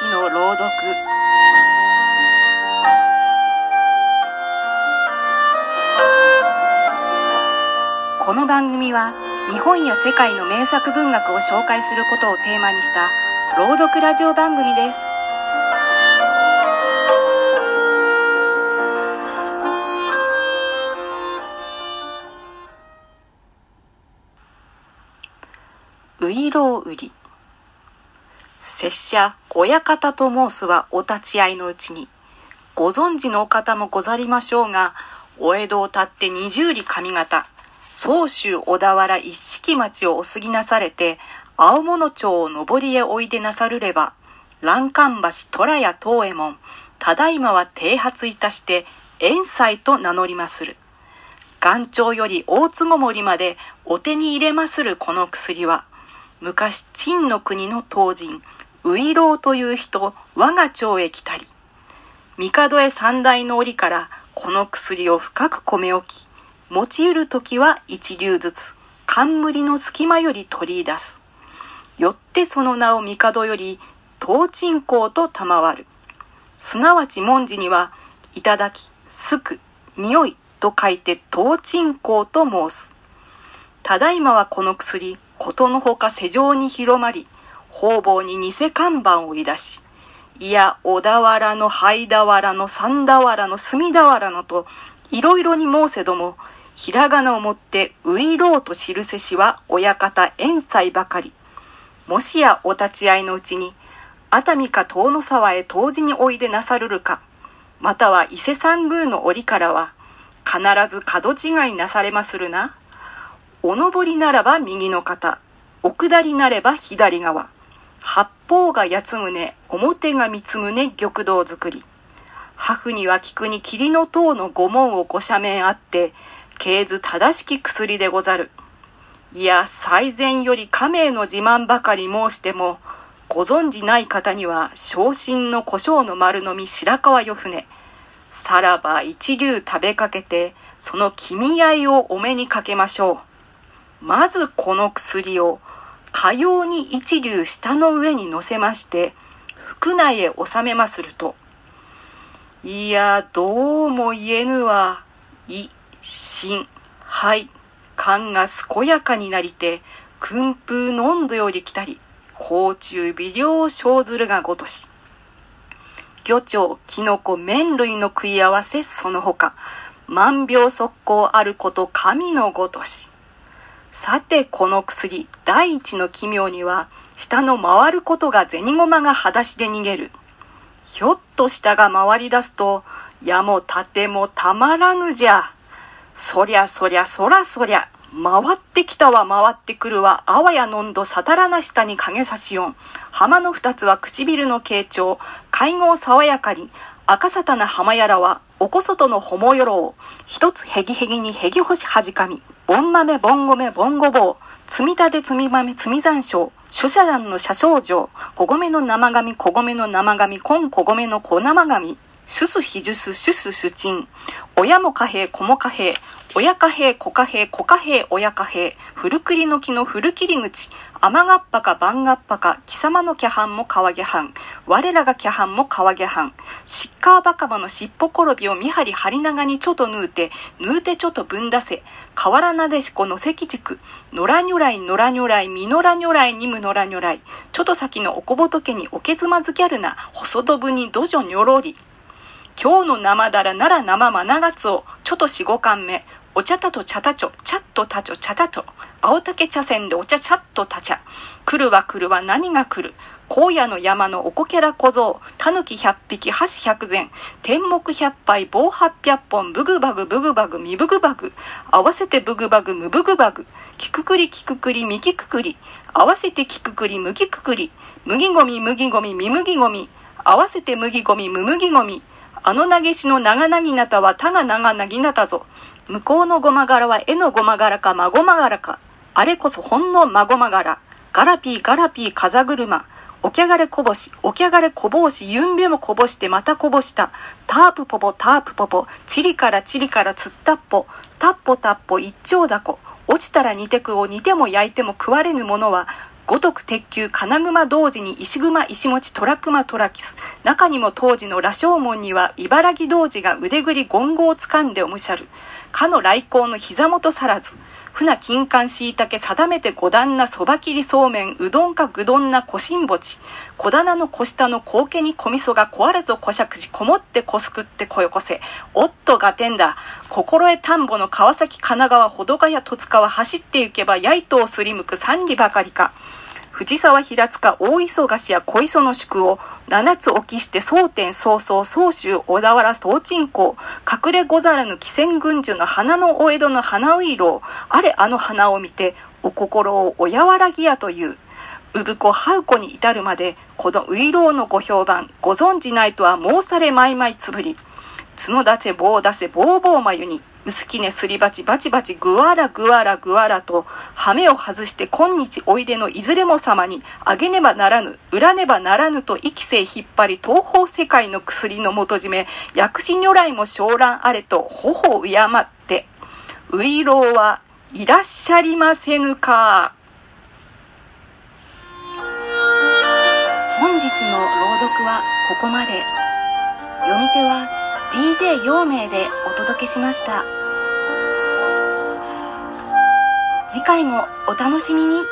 日の朗読。この番組は日本や世界の名作文学を紹介することをテーマにした朗読ラジオ番組です。ういろう売り。拙者親方と申すはお立ち会いのうちにご存知のお方もござりましょうがお江戸をたって二十里上方総州小田原一式町をお過ぎなされて青物町を上りへおいでなさるれば欄干橋虎屋東右衛門ただいまは剃髪いたして遠斎と名乗りまする。岩頂より大津ごもりまでお手に入れまするこの薬は昔陳の国の当人ウイロウという人我が町へ来たり帝へ三代の折からこの薬を深く込め置き持ち得る時は一流ずつ冠の隙間より取り出す。よってその名を帝より東鎮香と賜る。すなわち文字には「いただき」「すく」「匂い」と書いて東鎮香と申す。ただいまはこの薬ことのほか世上に広まり方々に偽看板をいだし、いや、小田原の灰俵の三俵の隅俵のと、いろいろに申せども、ひらがなをもってういろうと記せしは親方遠斎ばかり。もしやお立ち会いのうちに、熱海か遠野沢へ当時においでなさるるか、または伊勢三宮の折からは、必ず角違いなされまするな。お登りならば右の肩、お下りなれば左側。八方が八つ宗、表が三つ宗玉堂作り。ハには菊に霧の塔の御門をご斜面あって、経図正しき薬でござる。いや、最前より家名の自慢ばかり申しても、ご存じない方には、昇進の胡椒の丸飲み白川よ船。さらば一流食べかけて、その君合いをお目にかけましょう。まずこの薬を、かように一流下の上に乗せまして、腹内へ収めますると、いや、どうも言えぬわ、い、しん、はい、勘が健やかになりて、訓風飲んどより来たり、甲虫微量生ずるがごとし。魚鳥、キノコ、麺類の食い合わせその他、万病速攻あること神のごとし。さてこの薬第一の奇妙には下の回ることが銭駒が裸足で逃げる。ひょっと下が回り出すと矢も盾もたまらぬじゃ。そりゃそりゃそらそりゃ回ってきたわ回ってくるわ。あわやのんどさたらな下に影差しよん。浜の二つは唇の傾聴。会合爽やかに赤沙汰な浜やらはおこそとのほもよろう一つへぎへぎにへぎほしはじかみボン豆、ボン米、ボンごぼう、積み立て、積み豆、積み残椒、諸社団の社少女、こごめの生紙、こごめの生紙、こんこごめの小生紙、すすひじゅす、しゅすしちん、親も貨幣、子も貨幣、親貨幣、子貨幣、子貨幣、親貨幣、古栗の木の古切り口、雨がっぱか番がっぱか、貴様のキャハンも川下藩、我らがキャハンも川下藩、シッカーバカバの尻尾転びを見張り張り長にちょと縫うて、縫うてちょとぶんだせ、河原なでしこの関軸、野良如来、野良如来、みのら如来にむ野良如来、ちょと先のおこぼとけにおけずまずギャルな、細どぶにどじょにょろり、今日の生だらなら生まながつを、ちょっと四五貫目、お茶たと茶たちょ、茶っとたちょ、茶たと。青竹茶筅でお茶ちゃっとたちゃ。来るは来るは何が来る。荒野の山のおこけら小僧、たぬき百匹、箸百膳、天目百杯、棒八百本、ブグバグ、ブグバグ、ミブグバグ、合わせてブグバグ、ムブグバグ、キククリ、キククリ、ミキククリ、合わせてキククリ、ムキククリ、麦ゴミ、麦ゴミ、ミ麦ゴミ、合わせて麦ゴミ、ム麦ゴミ、あの投げしの長なぎなたはたが長なぎなたぞ。向こうのごま柄は絵のごま柄かまごま柄か。あれこそほんのまごま柄。ガラピーガラピー風車。おきゃがれこぼし、おきゃがれこぼうし、ゆんべもこぼしてまたこぼした。タープポポ、タープポポ、チリからチリからつったっぽ、タッポタッポ一丁だこ。落ちたら煮てくを煮ても焼いても食われぬものは、五徳鉄球金熊同時に石熊石持虎熊虎キス。中にも当時の羅生門には茨城童子が腕ぐり言語をつかんでおむしゃる。かの来光の膝元さらず。船金柑しいたけ定めて五段なそば切りそうめんうどんかぐどんなこしんぼち小棚の小下の高家に小味噌が壊れぞこしゃくしこもってこすくってこよこせ。おっとがてんだ。心得田んぼの川崎神奈川保土ヶ谷戸塚は走って行けばやいとをすりむく三里ばかりか。藤沢平塚大磯菓子や小磯の宿を七つ置きして蒼天早々総州小田原総鎮港隠れござらぬ汽船軍樹の花のお江戸の花ういろうあれあの花を見てお心をおやわらぎやという。産子ハウ子に至るまでこのういろうのご評判ご存じないとは申されまいまいつぶり。角出せ棒出せぼうぼう眉に薄きねすり鉢バチバチぐわらぐわらぐわらと羽目を外して今日おいでのいずれも様にあげねばならぬ売らねばならぬと生きせ引っ張り東方世界の薬の元締め薬師如来も昇蘭あれと頬を敬ってういろうはいらっしゃりませぬか本日の朗読はここまで。読み手は DJ 陽明でお届けしました。次回もお楽しみに。